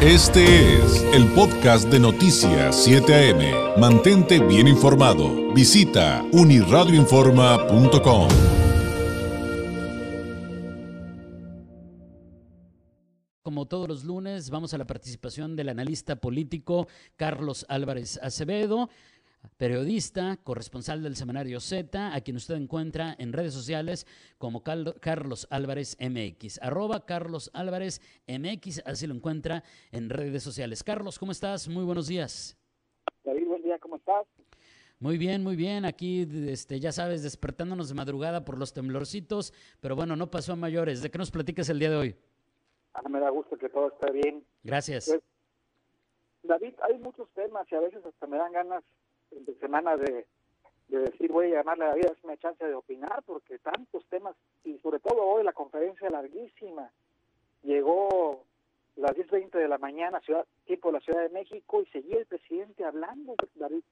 Este es el podcast de Noticias 7 AM. Mantente bien informado. Visita uniradioinforma.com. Como todos los lunes, vamos a la participación del analista político Carlos Álvarez Acevedo periodista, corresponsal del semanario Z, a quien usted encuentra en redes sociales como Carlos Álvarez MX, arroba Carlos Álvarez MX, así lo encuentra en redes sociales. Carlos, ¿cómo estás? Muy buenos días. David, buen día, ¿cómo estás? Muy bien, muy bien. Aquí, este, ya sabes, despertándonos de madrugada por los temblorcitos, pero bueno, no pasó a mayores. ¿De qué nos platicas el día de hoy? Ah, me da gusto que todo esté bien. Gracias. Pues, David, hay muchos temas y a veces hasta me dan ganas de semana de, decir voy a llamarle a la vida, es una chance de opinar, porque tantos temas, y sobre todo hoy la conferencia larguísima, llegó las 10.20 de la mañana, ciudad, tiempo de la Ciudad de México, y seguía el presidente hablando, David.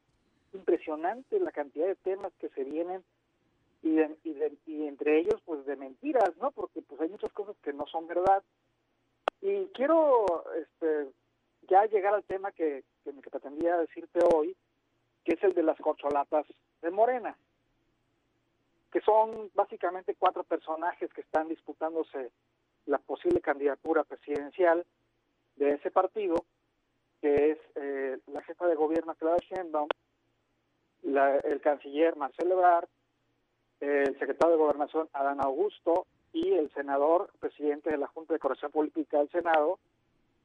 Impresionante la cantidad de temas que se vienen y, y, entre ellos pues de mentiras, ¿no? Porque pues hay muchas cosas que no son verdad. Y quiero este, ya llegar al tema que, que me pretendía decirte hoy, que es el de las corcholatas de Morena, que son básicamente cuatro personajes que están disputándose la posible candidatura presidencial de ese partido, que es eh, la jefa de gobierno Clara Sheinbaum, el canciller Marcelo Ebrard, el secretario de Gobernación Adán Augusto y el senador presidente de la Junta de Corrección Política del Senado,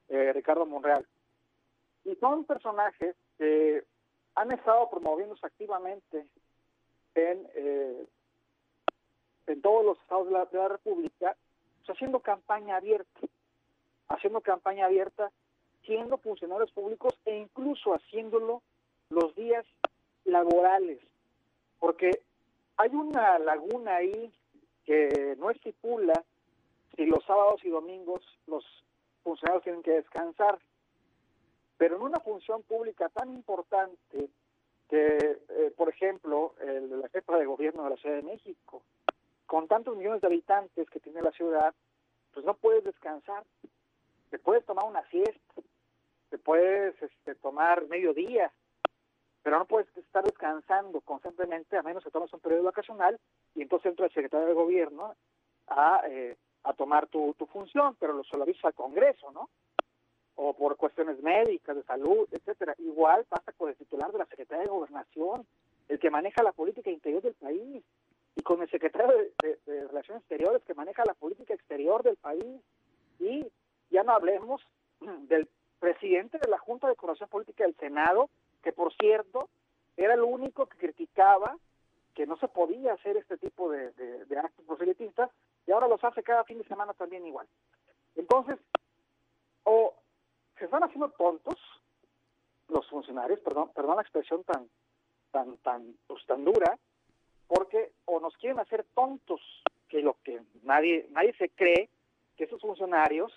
eh, Ricardo Monreal. Y son personajes que han estado promoviéndose activamente en, eh, en todos los estados de la, República, pues, haciendo campaña abierta, haciendo campaña abierta, siendo funcionarios públicos e incluso haciéndolo los días laborales, porque hay una laguna ahí que no estipula si los sábados y domingos los funcionarios tienen que descansar. Pero en una función pública tan importante que, eh, por ejemplo, el, la jefa de gobierno de la Ciudad de México, con tantos millones de habitantes que tiene la ciudad, pues no puedes descansar. Te puedes tomar una siesta, te puedes este, tomar medio día, pero no puedes estar descansando constantemente, a menos que tomes un periodo vacacional, y entonces entra el secretario de gobierno a, eh, a tomar tu, tu función, pero lo solo al Congreso, ¿no? Por cuestiones médicas, de salud, etcétera. Igual pasa con el titular de la Secretaría de Gobernación, el que maneja la política interior del país, y con el secretario de, Relaciones Exteriores que maneja la política exterior del país. Y ya no hablemos del presidente de la Junta de Coordinación Política del Senado, que por cierto era el único que criticaba que no se podía hacer este tipo de, de actos proselitistas, y ahora los hace cada fin de semana también igual. Entonces, o se están haciendo tontos los funcionarios, perdón, perdón la expresión tan, tan, tan, pues, tan dura, porque o nos quieren hacer tontos, que lo que nadie, nadie se cree que esos funcionarios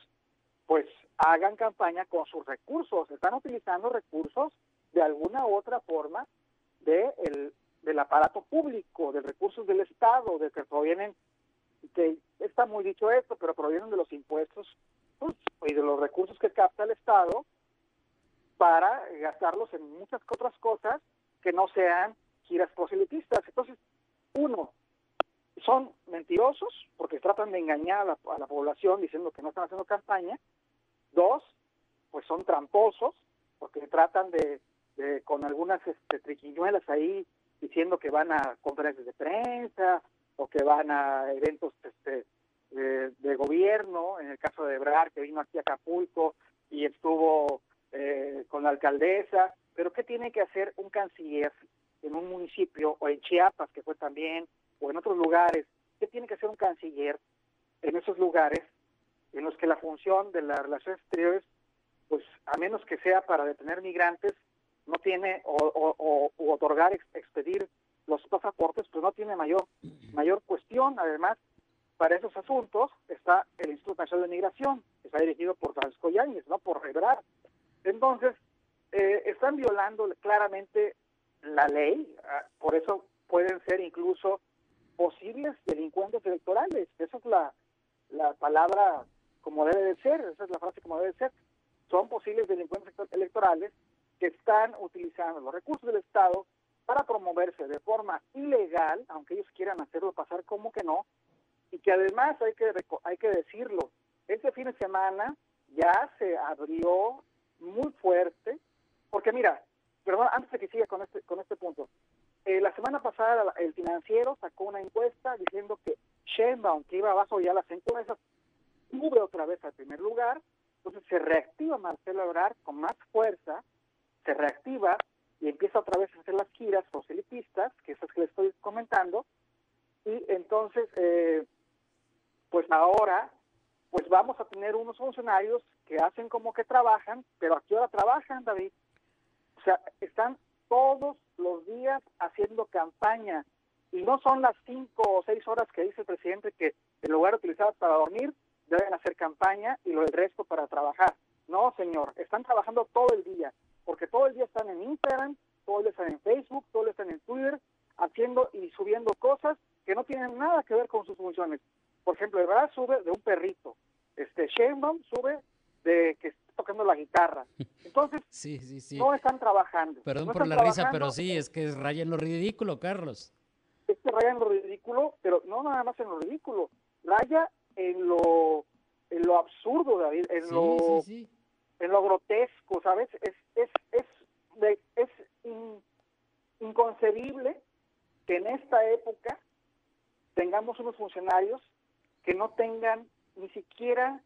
pues hagan campaña con sus recursos, están utilizando recursos de alguna u otra forma de el, del aparato público, de recursos del Estado, de que provienen, que está muy dicho esto, pero provienen de los impuestos y de los recursos que capta el Estado para gastarlos en muchas otras cosas que no sean giras proselitistas. Entonces, uno, son mentirosos porque tratan de engañar a la, población diciendo que no están haciendo campaña. Dos, pues son tramposos porque tratan de, con algunas este, triquiñuelas ahí diciendo que van a conferencias de prensa o que van a eventos este, de, gobierno, en el caso de Ebrar, que vino aquí a Acapulco y estuvo eh, con la alcaldesa, pero ¿qué tiene que hacer un canciller en un municipio o en Chiapas, que fue también, o en otros lugares? ¿Qué tiene que hacer un canciller en esos lugares en los que la función de las relaciones exteriores, pues a menos que sea para detener migrantes, no tiene, o, otorgar, expedir los pasaportes, pues no tiene mayor, mayor cuestión. Además, para esos asuntos está el Instituto Nacional de Migración, que está dirigido por Francisco Yáñez, no por Rebrar. Entonces, eh, están violando claramente la ley, ah, por eso pueden ser incluso posibles delincuentes electorales. Esa es la, la palabra como debe de ser, esa es la frase como debe de ser. son posibles delincuentes electorales que están utilizando los recursos del Estado para promoverse de forma ilegal, aunque ellos quieran hacerlo pasar como que no, y que además hay que, hay que decirlo, este fin de semana ya se abrió muy fuerte, porque mira, perdón, antes de que siga con este, con este punto, eh, la semana pasada el financiero sacó una encuesta diciendo que Sheinbaum, que iba abajo ya las encuestas, sube otra vez al primer lugar, entonces se reactiva Marcelo Ebrard con más fuerza, se reactiva y empieza otra vez a hacer las giras proselitistas, que esas que les estoy comentando, y entonces, eh, pues ahora, pues vamos a tener unos funcionarios que hacen como que trabajan, pero ¿a qué hora trabajan, David? O sea, están todos los días haciendo campaña y no son las cinco o seis horas que dice el presidente que en lugar de utilizarlas para dormir, deben hacer campaña y lo del resto para trabajar. No, señor, están trabajando todo el día, porque todo el día están en Instagram, todo el día están en Facebook, todo el día están en Twitter, haciendo y subiendo cosas que no tienen nada que ver con sus funciones. Por ejemplo, el verdad sube de un perrito, este Sheinbaum sube de que está tocando la guitarra. Entonces, no están trabajando. Perdón por la risa, pero sí, es que es raya en lo ridículo, Carlos. Es que raya en lo ridículo, pero no nada más en lo ridículo, raya en lo en lo absurdo, David, en lo en lo grotesco, ¿sabes? Es es es es inconcebible que en esta época tengamos unos funcionarios que no tengan ni siquiera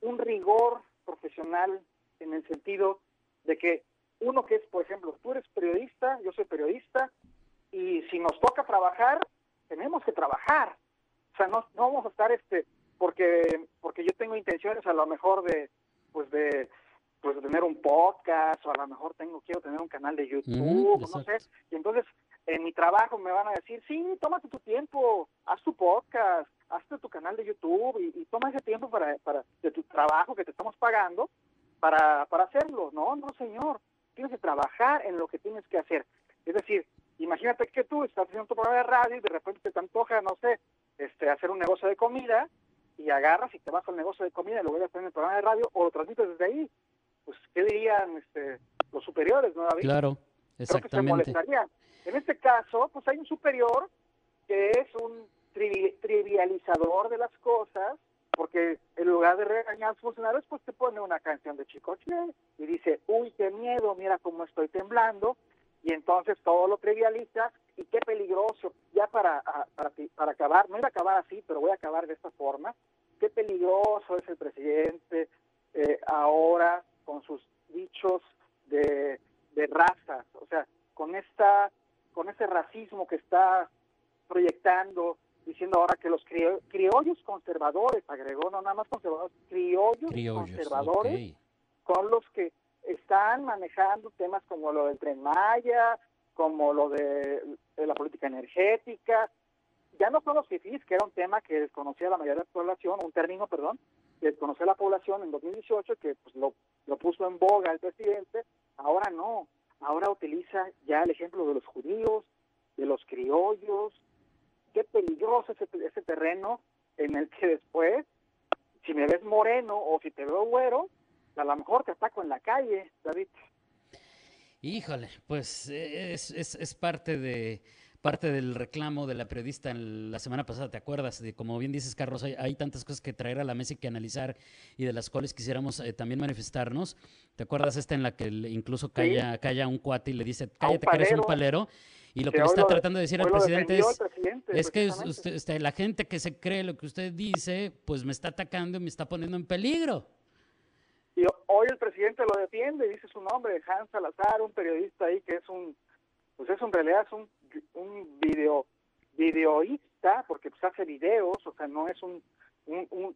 un rigor profesional en el sentido de que uno que es, por ejemplo, tú eres periodista, yo soy periodista, y si nos toca trabajar, tenemos que trabajar. O sea, no, no vamos a estar este porque porque yo tengo intenciones a lo mejor de pues de pues tener un podcast o a lo mejor tengo quiero tener un canal de YouTube, no sé. Y entonces en mi trabajo me van a decir, sí, tómate tu tiempo, haz tu podcast, hazte tu canal de YouTube y, toma ese tiempo para, para de tu trabajo que te estamos pagando para, para hacerlo. No, no, señor. Tienes que trabajar en lo que tienes que hacer. Es decir, imagínate que tú estás haciendo tu programa de radio y de repente te antoja, no sé, este, hacer un negocio de comida y agarras y te vas al negocio de comida y lo voy a hacer en el programa de radio o lo transmites desde ahí. Pues, ¿qué dirían este, los superiores, no, David? Claro, exactamente. Creo que se molestarían. En este caso, pues hay un superior que es un trivializador de las cosas, porque en lugar de regañar a los funcionarios, pues te pone una canción de Chicoche y dice, uy, qué miedo, mira cómo estoy temblando, y entonces todo lo trivializa, y qué peligroso, ya para, para, para acabar, no iba a acabar así, pero voy a acabar de esta forma, qué peligroso es el presidente eh, ahora con sus dichos de, de razas, o sea, con esta con ese racismo que está proyectando, diciendo ahora que los criollos conservadores, agregó no nada más conservadores, criollos, conservadores, son los que están manejando temas como lo del tren Maya, como lo de, la política energética, ya no son los fifís, que era un tema que desconocía la mayoría de la población, un término, perdón, que desconocía la población en 2018, que pues, lo, lo puso en boga el presidente, ahora no, ahora utiliza ya el ejemplo de los judíos, de los criollos. Qué peligroso ese, ese terreno en el que después, si me ves moreno o si te veo güero, a lo mejor te ataco en la calle, David. Híjole, pues es, es, es parte de parte del reclamo de la periodista en la semana pasada, ¿te acuerdas? De, como bien dices, Carlos, hay, tantas cosas que traer a la mesa y que analizar y de las cuales quisiéramos eh, también manifestarnos. ¿Te acuerdas esta en la que incluso calla, calla un cuate y le dice, cállate que eres un palero? Y lo que le está tratando de decir al presidente es, es que usted, la gente que se cree lo que usted dice, pues me está atacando y me está poniendo en peligro. Y hoy el presidente lo defiende, dice su nombre, Hans Salazar, un periodista ahí que es un, pues es en realidad es un un video videoísta, porque pues hace videos, o sea, no es un,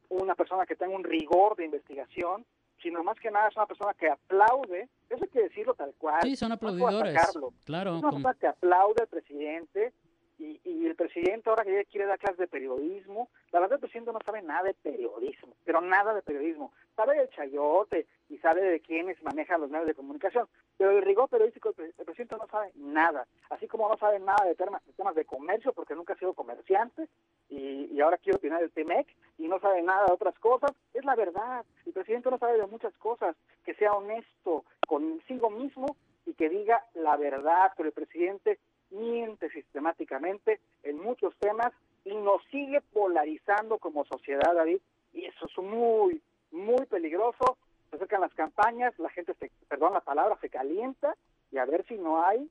una persona que tenga un rigor de investigación, sino más que nada es una persona que aplaude, eso hay que decirlo tal cual. Sí, son aplaudidores. claro. Es una persona que aplaude al presidente y, y, el presidente ahora que quiere dar clases de periodismo, la verdad el presidente no sabe nada de periodismo, pero nada de periodismo. Sabe del chayote y sabe de quiénes manejan los medios de comunicación. Pero el rigor periodístico, el, presidente no sabe nada, así como no sabe nada de temas, de temas de comercio, porque nunca ha sido comerciante, y, y ahora quiere opinar del TEMEC, y no sabe nada de otras cosas, es la verdad. El presidente no sabe de muchas cosas, que sea honesto consigo mismo y que diga la verdad, pero el presidente miente sistemáticamente en muchos temas y nos sigue polarizando como sociedad, David, y eso es muy, muy peligroso. Se acercan las campañas, la gente, se, perdón la palabra, se calienta y a ver si no hay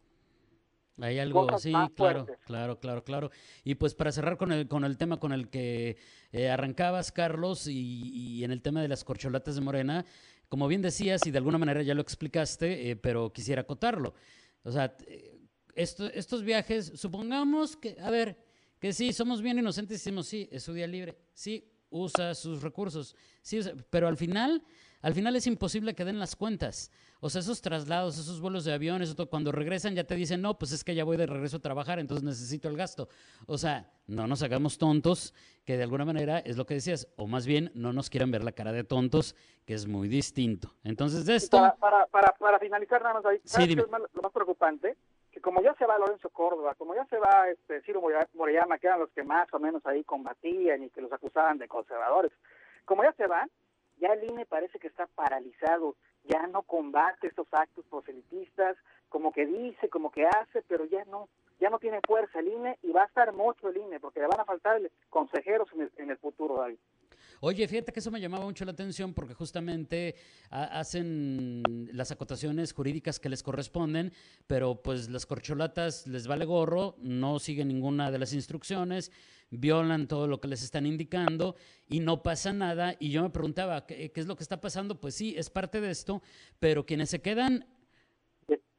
hay algo, sí, claro, claro, claro, claro. Y pues para cerrar con el, con el tema con el que eh, arrancabas, Carlos, y, en el tema de las corcholatas de Morena, como bien decías, y de alguna manera ya lo explicaste, eh, pero quisiera acotarlo. O sea, eh, estos viajes, supongamos que, a ver, que sí, somos bien inocentes y decimos, sí, es su día libre, sí, usa sus recursos, sí, pero al final, al final es imposible que den las cuentas. O sea, esos traslados, esos vuelos de aviones, cuando regresan ya te dicen, no, pues es que ya voy de regreso a trabajar, entonces necesito el gasto. O sea, no nos hagamos tontos, que de alguna manera es lo que decías, o más bien no nos quieran ver la cara de tontos, que es muy distinto. Entonces, de esto... Para, para, para, finalizar, nada más, ahí, lo más preocupante? Como ya se va Lorenzo Córdoba, como ya se va este Ciro Morellama, que eran los que más o menos ahí combatían y que los acusaban de conservadores, como ya se van, ya el INE parece que está paralizado, ya no combate estos actos proselitistas, como que dice, como que hace, pero ya no, ya no tiene fuerza el INE y va a estar mucho el INE, porque le van a faltar consejeros en el, en el futuro, David. Oye, fíjate que eso me llamaba mucho la atención porque justamente hacen las acotaciones jurídicas que les corresponden, pero pues las corcholatas les vale gorro, no siguen ninguna de las instrucciones, violan todo lo que les están indicando y no pasa nada. Y yo me preguntaba, ¿qué, es lo que está pasando? Pues sí, es parte de esto, pero quienes se quedan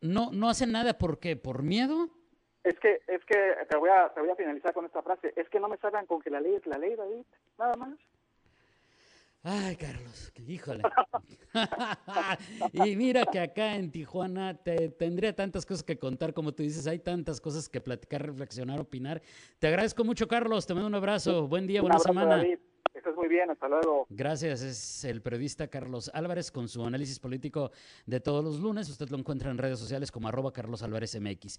no, no hacen nada, ¿por qué? ¿Por miedo? Es que, es que te voy, a, te voy a finalizar con esta frase, es que no me salgan con que la ley es la ley, David, nada más. Ay, Carlos, híjole. y mira que acá en Tijuana te, tendría tantas cosas que contar, como tú dices, hay tantas cosas que platicar, reflexionar, opinar. Te agradezco mucho, Carlos, te mando un abrazo, buen día, buena semana. David. Estás muy bien, hasta luego. Gracias, es el periodista Carlos Álvarez con su análisis político de todos los lunes. Usted lo encuentra en redes sociales como arroba Carlos Álvarez MX.